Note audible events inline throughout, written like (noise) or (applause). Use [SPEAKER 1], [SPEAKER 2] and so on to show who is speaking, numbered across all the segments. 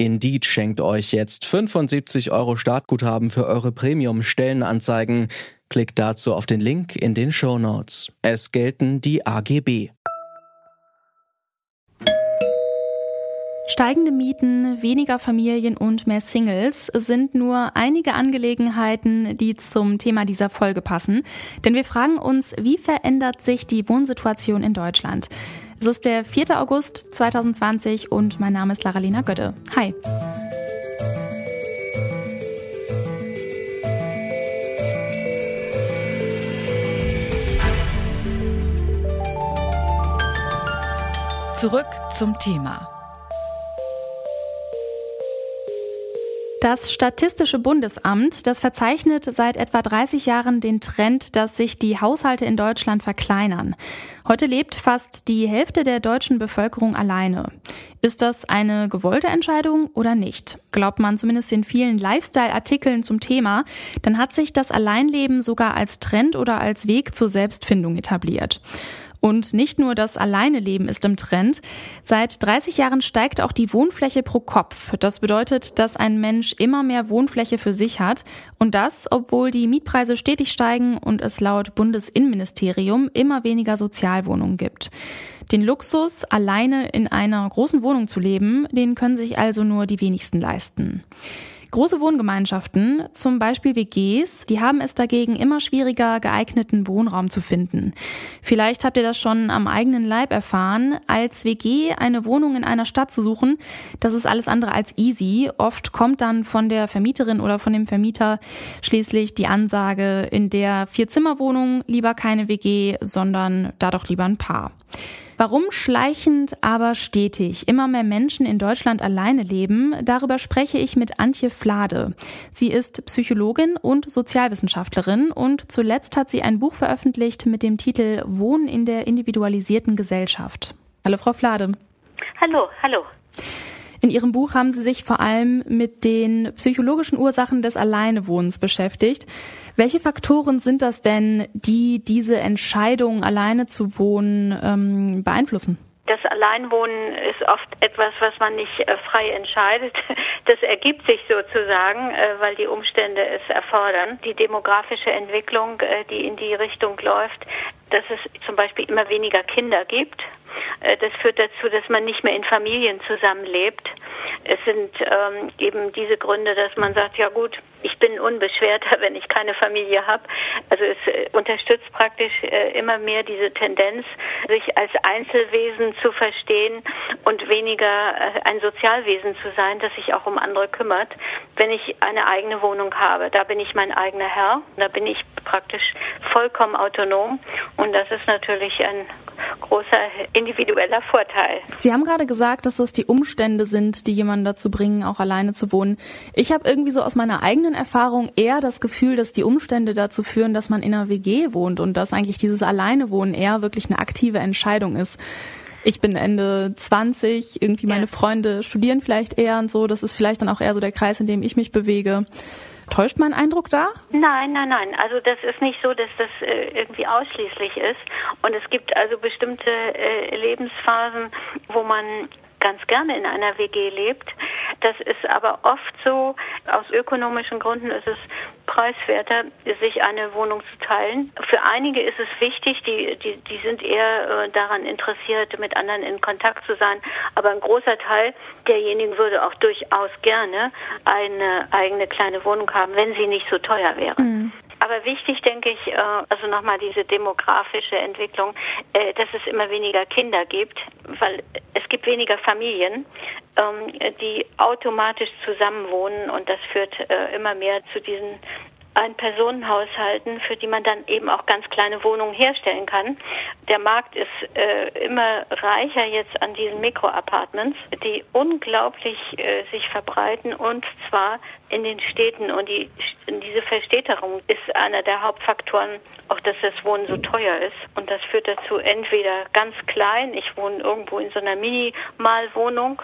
[SPEAKER 1] Indeed schenkt euch jetzt 75 Euro Startguthaben für eure Premium-Stellenanzeigen. Klickt dazu auf den Link in den Show Notes. Es gelten die AGB.
[SPEAKER 2] Steigende Mieten, weniger Familien und mehr Singles sind nur einige Angelegenheiten, die zum Thema dieser Folge passen. Denn wir fragen uns, wie verändert sich die Wohnsituation in Deutschland? Es ist der 4. August 2020 und mein Name ist Laralina Götte. Hi.
[SPEAKER 3] Zurück zum Thema.
[SPEAKER 2] Das Statistische Bundesamt, das verzeichnet seit etwa 30 Jahren den Trend, dass sich die Haushalte in Deutschland verkleinern. Heute lebt fast die Hälfte der deutschen Bevölkerung alleine. Ist das eine gewollte Entscheidung oder nicht? Glaubt man zumindest in vielen Lifestyle-Artikeln zum Thema, dann hat sich das Alleinleben sogar als Trend oder als Weg zur Selbstfindung etabliert. Und nicht nur das Alleineleben ist im Trend. Seit 30 Jahren steigt auch die Wohnfläche pro Kopf. Das bedeutet, dass ein Mensch immer mehr Wohnfläche für sich hat. Und das, obwohl die Mietpreise stetig steigen und es laut Bundesinnenministerium immer weniger Sozialwohnungen gibt. Den Luxus, alleine in einer großen Wohnung zu leben, den können sich also nur die wenigsten leisten. Große Wohngemeinschaften, zum Beispiel WGs, die haben es dagegen immer schwieriger, geeigneten Wohnraum zu finden. Vielleicht habt ihr das schon am eigenen Leib erfahren. Als WG eine Wohnung in einer Stadt zu suchen, das ist alles andere als easy. Oft kommt dann von der Vermieterin oder von dem Vermieter schließlich die Ansage, in der Vier-Zimmer-Wohnung lieber keine WG, sondern da doch lieber ein Paar. Warum schleichend, aber stetig immer mehr Menschen in Deutschland alleine leben, darüber spreche ich mit Antje Flade. Sie ist Psychologin und Sozialwissenschaftlerin und zuletzt hat sie ein Buch veröffentlicht mit dem Titel Wohnen in der individualisierten Gesellschaft. Hallo, Frau Flade.
[SPEAKER 4] Hallo, hallo.
[SPEAKER 2] In Ihrem Buch haben Sie sich vor allem mit den psychologischen Ursachen des Alleinewohnens beschäftigt. Welche Faktoren sind das denn, die diese Entscheidung, alleine zu wohnen, ähm, beeinflussen?
[SPEAKER 4] Das Alleinwohnen ist oft etwas, was man nicht äh, frei entscheidet. (laughs) Das ergibt sich sozusagen, äh, weil die Umstände es erfordern. Die demografische Entwicklung, äh, die in die Richtung läuft, dass es zum Beispiel immer weniger Kinder gibt. Das führt dazu, dass man nicht mehr in Familien zusammenlebt. Es sind ähm, eben diese Gründe, dass man sagt, ja gut, ich bin unbeschwerter, wenn ich keine Familie habe. Also es äh, unterstützt praktisch äh, immer mehr diese Tendenz, sich als Einzelwesen zu verstehen und weniger äh, ein Sozialwesen zu sein, das sich auch um andere kümmert. Wenn ich eine eigene Wohnung habe, da bin ich mein eigener Herr, da bin ich praktisch vollkommen autonom und das ist natürlich ein großer individueller Vorteil.
[SPEAKER 2] Sie haben gerade gesagt, dass das die Umstände sind, die jemanden dazu bringen, auch alleine zu wohnen. Ich habe irgendwie so aus meiner eigenen Erfahrung eher das Gefühl, dass die Umstände dazu führen, dass man in einer WG wohnt und dass eigentlich dieses Alleinewohnen eher wirklich eine aktive Entscheidung ist. Ich bin Ende 20, irgendwie meine ja. Freunde studieren vielleicht eher und so. Das ist vielleicht dann auch eher so der Kreis, in dem ich mich bewege. Täuscht mein Eindruck da?
[SPEAKER 4] Nein, nein, nein. Also das ist nicht so, dass das äh, irgendwie ausschließlich ist. Und es gibt also bestimmte äh, Lebensphasen, wo man ganz gerne in einer WG lebt. Das ist aber oft so, aus ökonomischen Gründen ist es preiswerter, sich eine Wohnung zu teilen. Für einige ist es wichtig, die, die, die sind eher äh, daran interessiert, mit anderen in Kontakt zu sein. Aber ein großer Teil derjenigen würde auch durchaus gerne eine eigene kleine Wohnung haben, wenn sie nicht so teuer wäre. Mhm. Aber wichtig, denke ich, äh, also nochmal diese demografische Entwicklung, äh, dass es immer weniger Kinder gibt, weil es gibt weniger Familien, ähm, die automatisch zusammenwohnen und das führt immer mehr zu diesen Ein-Personen-Haushalten, für die man dann eben auch ganz kleine Wohnungen herstellen kann. Der Markt ist äh, immer reicher jetzt an diesen Mikroapartments, die unglaublich äh, sich verbreiten und zwar in den Städten. Und die, diese Verstädterung ist einer der Hauptfaktoren, auch dass das Wohnen so teuer ist. Und das führt dazu entweder ganz klein, ich wohne irgendwo in so einer Minimalwohnung,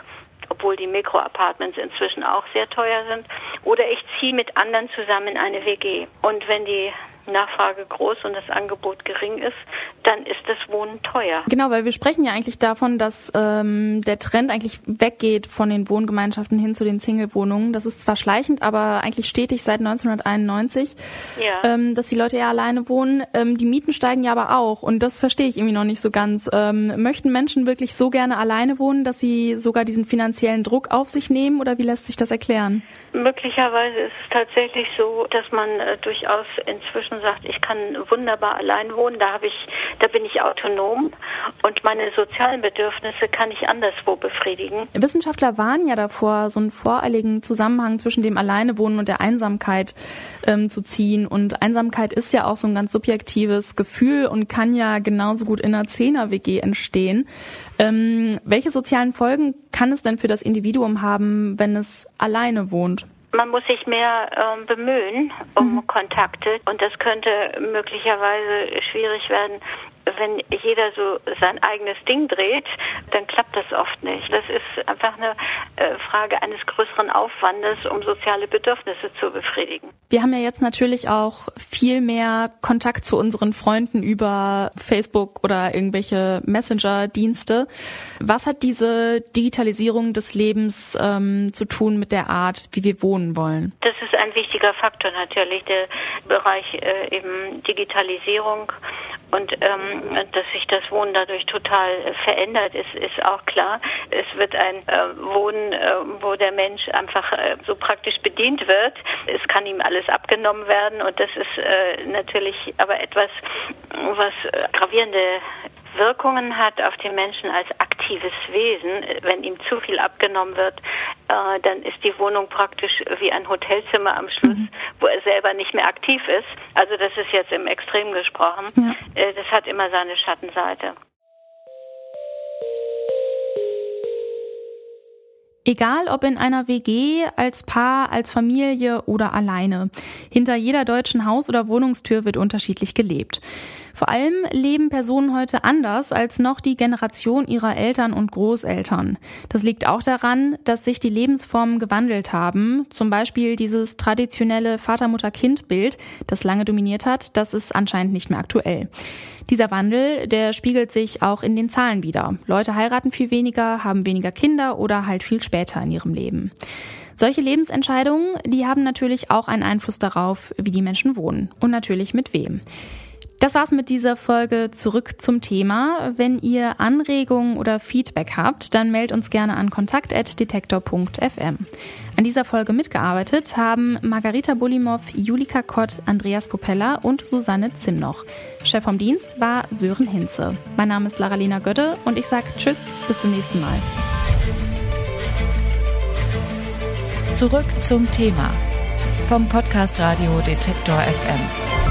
[SPEAKER 4] obwohl die Mikroapartments inzwischen auch sehr teuer sind. Oder ich ziehe mit anderen zusammen in eine WG. Und wenn die Nachfrage groß und das Angebot gering ist, dann ist das Wohnen teuer.
[SPEAKER 2] Genau, weil wir sprechen ja eigentlich davon, dass ähm, der Trend eigentlich weggeht von den Wohngemeinschaften hin zu den Single-Wohnungen. Das ist zwar schleichend, aber eigentlich stetig seit 1991, ja. ähm, dass die Leute ja alleine wohnen. Ähm, die Mieten steigen ja aber auch und das verstehe ich irgendwie noch nicht so ganz. Ähm, möchten Menschen wirklich so gerne alleine wohnen, dass sie sogar diesen finanziellen Druck auf sich nehmen oder wie lässt sich das erklären?
[SPEAKER 4] Möglicherweise ist es tatsächlich so, dass man äh, durchaus inzwischen sagt, ich kann wunderbar allein wohnen, da habe ich, da bin ich autonom und meine sozialen Bedürfnisse kann ich anderswo befriedigen.
[SPEAKER 2] Wissenschaftler warnen ja davor, so einen voreiligen Zusammenhang zwischen dem Alleinewohnen und der Einsamkeit ähm, zu ziehen. Und Einsamkeit ist ja auch so ein ganz subjektives Gefühl und kann ja genauso gut in einer Zehner-WG entstehen. Ähm, welche sozialen Folgen kann es denn für das Individuum haben, wenn es alleine wohnt?
[SPEAKER 4] Man muss sich mehr ähm, bemühen um mhm. Kontakte und das könnte möglicherweise schwierig werden, wenn jeder so sein eigenes Ding dreht, dann klappt das oft nicht. Das ist einfach eine äh, Frage eines größeren Aufwandes, um soziale Bedürfnisse zu befriedigen.
[SPEAKER 2] Wir haben ja jetzt natürlich auch viel mehr Kontakt zu unseren Freunden über Facebook oder irgendwelche Messenger-Dienste. Was hat diese Digitalisierung des Lebens ähm, zu tun mit der Art, wie wir wohnen wollen?
[SPEAKER 4] Das ist ein wichtiger Faktor natürlich, der Bereich äh, eben Digitalisierung und ähm, dass sich das Wohnen dadurch total äh, verändert, ist, ist auch klar. Es wird ein äh, Wohnen, äh, wo der Mensch einfach so praktisch bedient wird. Es kann ihm alles abgenommen werden und das ist natürlich aber etwas, was gravierende Wirkungen hat auf den Menschen als aktives Wesen. Wenn ihm zu viel abgenommen wird, äh, dann ist die Wohnung praktisch wie ein Hotelzimmer am Schluss, mhm. wo er selber nicht mehr aktiv ist. Also das ist jetzt im Extrem gesprochen. Ja. Äh, das hat immer seine Schattenseite.
[SPEAKER 2] Egal ob in einer WG, als Paar, als Familie oder alleine. Hinter jeder deutschen Haus- oder Wohnungstür wird unterschiedlich gelebt. Vor allem leben Personen heute anders als noch die Generation ihrer Eltern und Großeltern. Das liegt auch daran, dass sich die Lebensformen gewandelt haben. Zum Beispiel dieses traditionelle Vater-Mutter-Kind-Bild, das lange dominiert hat, das ist anscheinend nicht mehr aktuell. Dieser Wandel, der spiegelt sich auch in den Zahlen wieder. Leute heiraten viel weniger, haben weniger Kinder oder halt viel später in ihrem Leben. Solche Lebensentscheidungen, die haben natürlich auch einen Einfluss darauf, wie die Menschen wohnen und natürlich mit wem. Das war's mit dieser Folge zurück zum Thema. Wenn ihr Anregungen oder Feedback habt, dann meldet uns gerne an kontakt.detektor.fm. An dieser Folge mitgearbeitet haben Margarita Bulimov, Julika Kott, Andreas Popella und Susanne Zimnoch. Chef vom Dienst war Sören Hinze. Mein Name ist Laralina Götte und ich sage Tschüss, bis zum nächsten Mal.
[SPEAKER 3] Zurück zum Thema vom Podcast Radio Detektor FM.